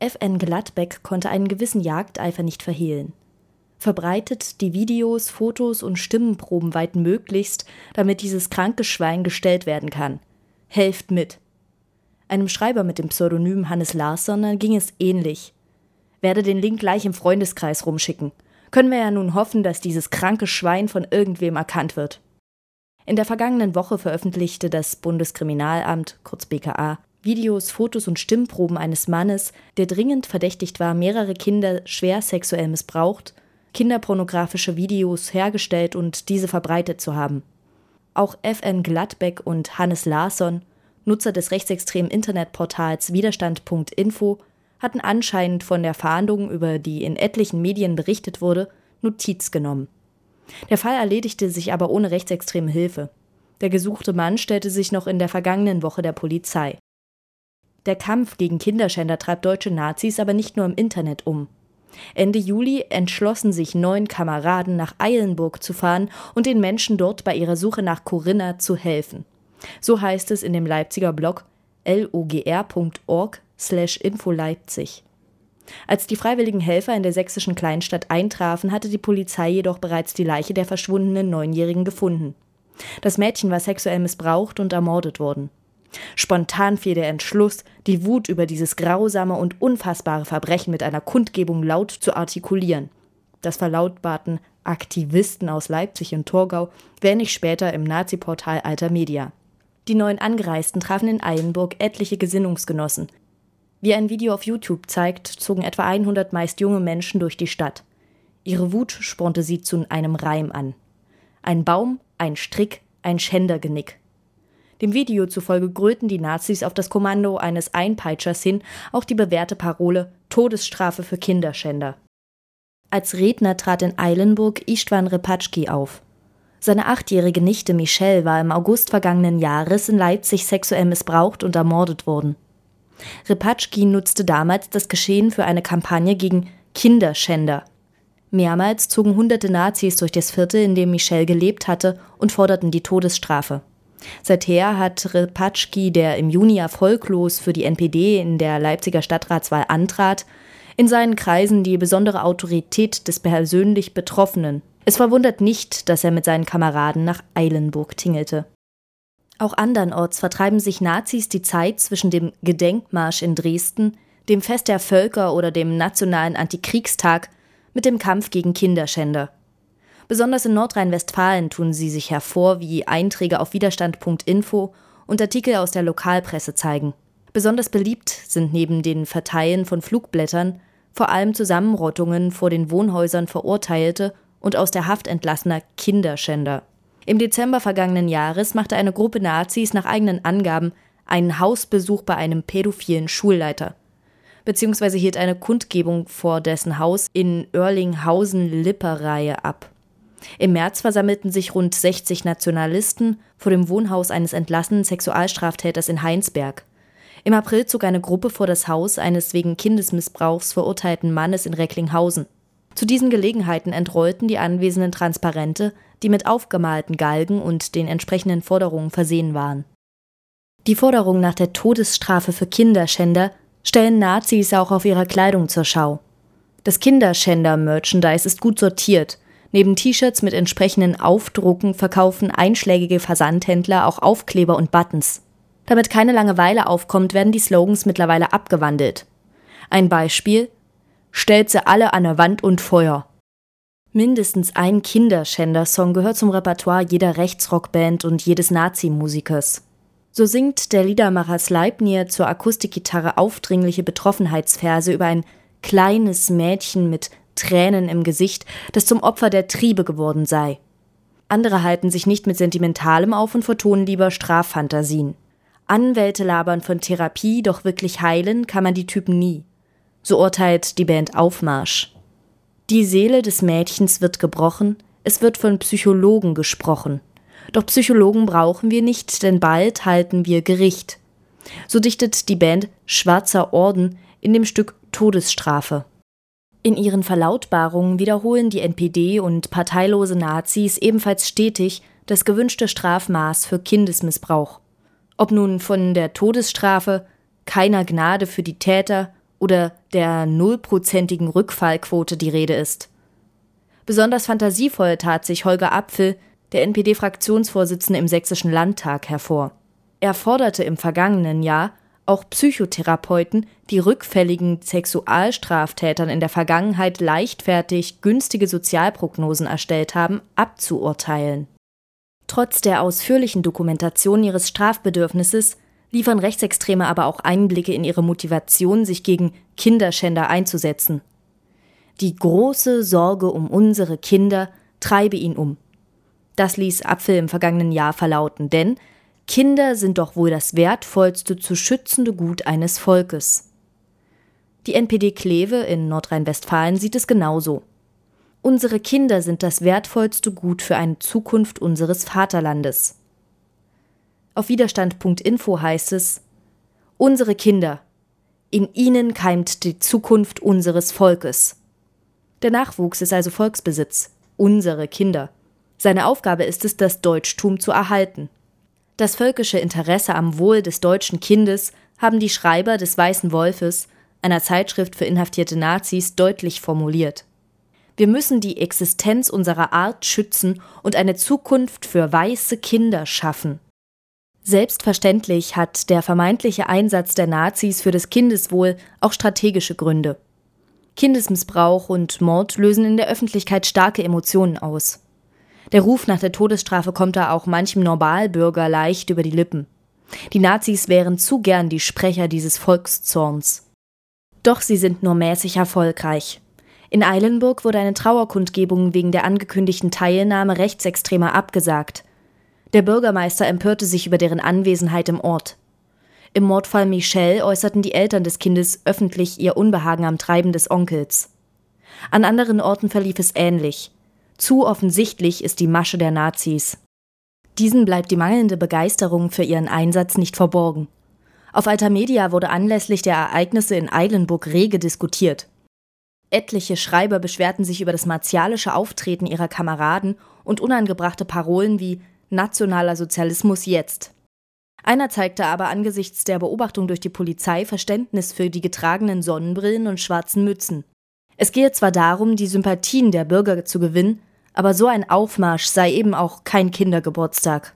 FN Gladbeck konnte einen gewissen Jagdeifer nicht verhehlen. Verbreitet die Videos, Fotos und Stimmenproben weit möglichst, damit dieses kranke Schwein gestellt werden kann. Helft mit. Einem Schreiber mit dem Pseudonym Hannes Larsson ging es ähnlich. Werde den Link gleich im Freundeskreis rumschicken. Können wir ja nun hoffen, dass dieses kranke Schwein von irgendwem erkannt wird. In der vergangenen Woche veröffentlichte das Bundeskriminalamt, kurz BKA, Videos, Fotos und Stimmproben eines Mannes, der dringend verdächtigt war, mehrere Kinder schwer sexuell missbraucht, kinderpornografische Videos hergestellt und diese verbreitet zu haben. Auch FN Gladbeck und Hannes Larsson, Nutzer des rechtsextremen Internetportals Widerstand.info, hatten anscheinend von der Fahndung, über die in etlichen Medien berichtet wurde, Notiz genommen. Der Fall erledigte sich aber ohne rechtsextreme Hilfe. Der gesuchte Mann stellte sich noch in der vergangenen Woche der Polizei. Der Kampf gegen Kinderschänder treibt deutsche Nazis aber nicht nur im Internet um. Ende Juli entschlossen sich neun Kameraden nach Eilenburg zu fahren und den Menschen dort bei ihrer Suche nach Corinna zu helfen. So heißt es in dem Leipziger Blog logr.org slash info Leipzig. Als die freiwilligen Helfer in der sächsischen Kleinstadt eintrafen, hatte die Polizei jedoch bereits die Leiche der verschwundenen Neunjährigen gefunden. Das Mädchen war sexuell missbraucht und ermordet worden. Spontan fiel der Entschluss, die Wut über dieses grausame und unfassbare Verbrechen mit einer Kundgebung laut zu artikulieren. Das verlautbarten Aktivisten aus Leipzig und Torgau wenig später im Nazi-Portal Alter Media. Die neuen Angereisten trafen in Eilenburg etliche Gesinnungsgenossen, wie ein Video auf YouTube zeigt, zogen etwa 100 meist junge Menschen durch die Stadt. Ihre Wut spornte sie zu einem Reim an. Ein Baum, ein Strick, ein Schändergenick. Dem Video zufolge grölten die Nazis auf das Kommando eines Einpeitschers hin auch die bewährte Parole Todesstrafe für Kinderschänder. Als Redner trat in Eilenburg Istvan Repatschki auf. Seine achtjährige Nichte Michelle war im August vergangenen Jahres in Leipzig sexuell missbraucht und ermordet worden. Repatschki nutzte damals das Geschehen für eine Kampagne gegen Kinderschänder. Mehrmals zogen hunderte Nazis durch das Viertel, in dem Michel gelebt hatte, und forderten die Todesstrafe. Seither hat Repatschki, der im Juni erfolglos für die NPD in der Leipziger Stadtratswahl antrat, in seinen Kreisen die besondere Autorität des persönlich Betroffenen. Es verwundert nicht, dass er mit seinen Kameraden nach Eilenburg tingelte. Auch andernorts vertreiben sich Nazis die Zeit zwischen dem Gedenkmarsch in Dresden, dem Fest der Völker oder dem nationalen Antikriegstag mit dem Kampf gegen Kinderschänder. Besonders in Nordrhein-Westfalen tun sie sich hervor, wie Einträge auf Widerstand.info und Artikel aus der Lokalpresse zeigen. Besonders beliebt sind neben den Verteilen von Flugblättern vor allem Zusammenrottungen vor den Wohnhäusern verurteilte und aus der Haft entlassener Kinderschänder. Im Dezember vergangenen Jahres machte eine Gruppe Nazis nach eigenen Angaben einen Hausbesuch bei einem pädophilen Schulleiter, beziehungsweise hielt eine Kundgebung vor dessen Haus in Oerlinghausen-Lipperreihe ab. Im März versammelten sich rund 60 Nationalisten vor dem Wohnhaus eines entlassenen Sexualstraftäters in Heinsberg. Im April zog eine Gruppe vor das Haus eines wegen Kindesmissbrauchs verurteilten Mannes in Recklinghausen. Zu diesen Gelegenheiten entrollten die Anwesenden Transparente, die mit aufgemalten Galgen und den entsprechenden Forderungen versehen waren. Die Forderungen nach der Todesstrafe für Kinderschänder stellen Nazis auch auf ihrer Kleidung zur Schau. Das Kinderschänder-Merchandise ist gut sortiert. Neben T-Shirts mit entsprechenden Aufdrucken verkaufen einschlägige Versandhändler auch Aufkleber und Buttons. Damit keine Langeweile aufkommt, werden die Slogans mittlerweile abgewandelt. Ein Beispiel stellt sie alle an der Wand und Feuer. Mindestens ein Kinderschänder-Song gehört zum Repertoire jeder Rechtsrockband und jedes Nazi-Musikers. So singt der Liedermacher Sleipnir zur Akustikgitarre aufdringliche Betroffenheitsverse über ein kleines Mädchen mit Tränen im Gesicht, das zum Opfer der Triebe geworden sei. Andere halten sich nicht mit Sentimentalem auf und vertonen lieber Straffantasien. Anwälte labern von Therapie, doch wirklich heilen kann man die Typen nie. So urteilt die Band Aufmarsch. Die Seele des Mädchens wird gebrochen, es wird von Psychologen gesprochen. Doch Psychologen brauchen wir nicht, denn bald halten wir Gericht. So dichtet die Band Schwarzer Orden in dem Stück Todesstrafe. In ihren Verlautbarungen wiederholen die NPD und parteilose Nazis ebenfalls stetig das gewünschte Strafmaß für Kindesmissbrauch. Ob nun von der Todesstrafe, keiner Gnade für die Täter oder der nullprozentigen Rückfallquote die Rede ist. Besonders fantasievoll tat sich Holger Apfel, der NPD-Fraktionsvorsitzende im Sächsischen Landtag, hervor. Er forderte im vergangenen Jahr auch Psychotherapeuten, die rückfälligen Sexualstraftätern in der Vergangenheit leichtfertig günstige Sozialprognosen erstellt haben, abzuurteilen. Trotz der ausführlichen Dokumentation ihres Strafbedürfnisses liefern Rechtsextreme aber auch Einblicke in ihre Motivation, sich gegen Kinderschänder einzusetzen. Die große Sorge um unsere Kinder treibe ihn um. Das ließ Apfel im vergangenen Jahr verlauten, denn Kinder sind doch wohl das wertvollste zu schützende Gut eines Volkes. Die NPD Kleve in Nordrhein-Westfalen sieht es genauso. Unsere Kinder sind das wertvollste Gut für eine Zukunft unseres Vaterlandes. Auf Widerstand.info heißt es Unsere Kinder. In ihnen keimt die Zukunft unseres Volkes. Der Nachwuchs ist also Volksbesitz, unsere Kinder. Seine Aufgabe ist es, das Deutschtum zu erhalten. Das völkische Interesse am Wohl des deutschen Kindes haben die Schreiber des Weißen Wolfes, einer Zeitschrift für inhaftierte Nazis, deutlich formuliert. Wir müssen die Existenz unserer Art schützen und eine Zukunft für weiße Kinder schaffen. Selbstverständlich hat der vermeintliche Einsatz der Nazis für das Kindeswohl auch strategische Gründe. Kindesmissbrauch und Mord lösen in der Öffentlichkeit starke Emotionen aus. Der Ruf nach der Todesstrafe kommt da auch manchem Normalbürger leicht über die Lippen. Die Nazis wären zu gern die Sprecher dieses Volkszorns. Doch sie sind nur mäßig erfolgreich. In Eilenburg wurde eine Trauerkundgebung wegen der angekündigten Teilnahme Rechtsextremer abgesagt. Der Bürgermeister empörte sich über deren Anwesenheit im Ort. Im Mordfall Michelle äußerten die Eltern des Kindes öffentlich ihr Unbehagen am Treiben des Onkels. An anderen Orten verlief es ähnlich. Zu offensichtlich ist die Masche der Nazis. Diesen bleibt die mangelnde Begeisterung für ihren Einsatz nicht verborgen. Auf Altamedia wurde anlässlich der Ereignisse in Eilenburg rege diskutiert. Etliche Schreiber beschwerten sich über das martialische Auftreten ihrer Kameraden und unangebrachte Parolen wie Nationaler Sozialismus jetzt. Einer zeigte aber angesichts der Beobachtung durch die Polizei Verständnis für die getragenen Sonnenbrillen und schwarzen Mützen. Es gehe zwar darum, die Sympathien der Bürger zu gewinnen, aber so ein Aufmarsch sei eben auch kein Kindergeburtstag.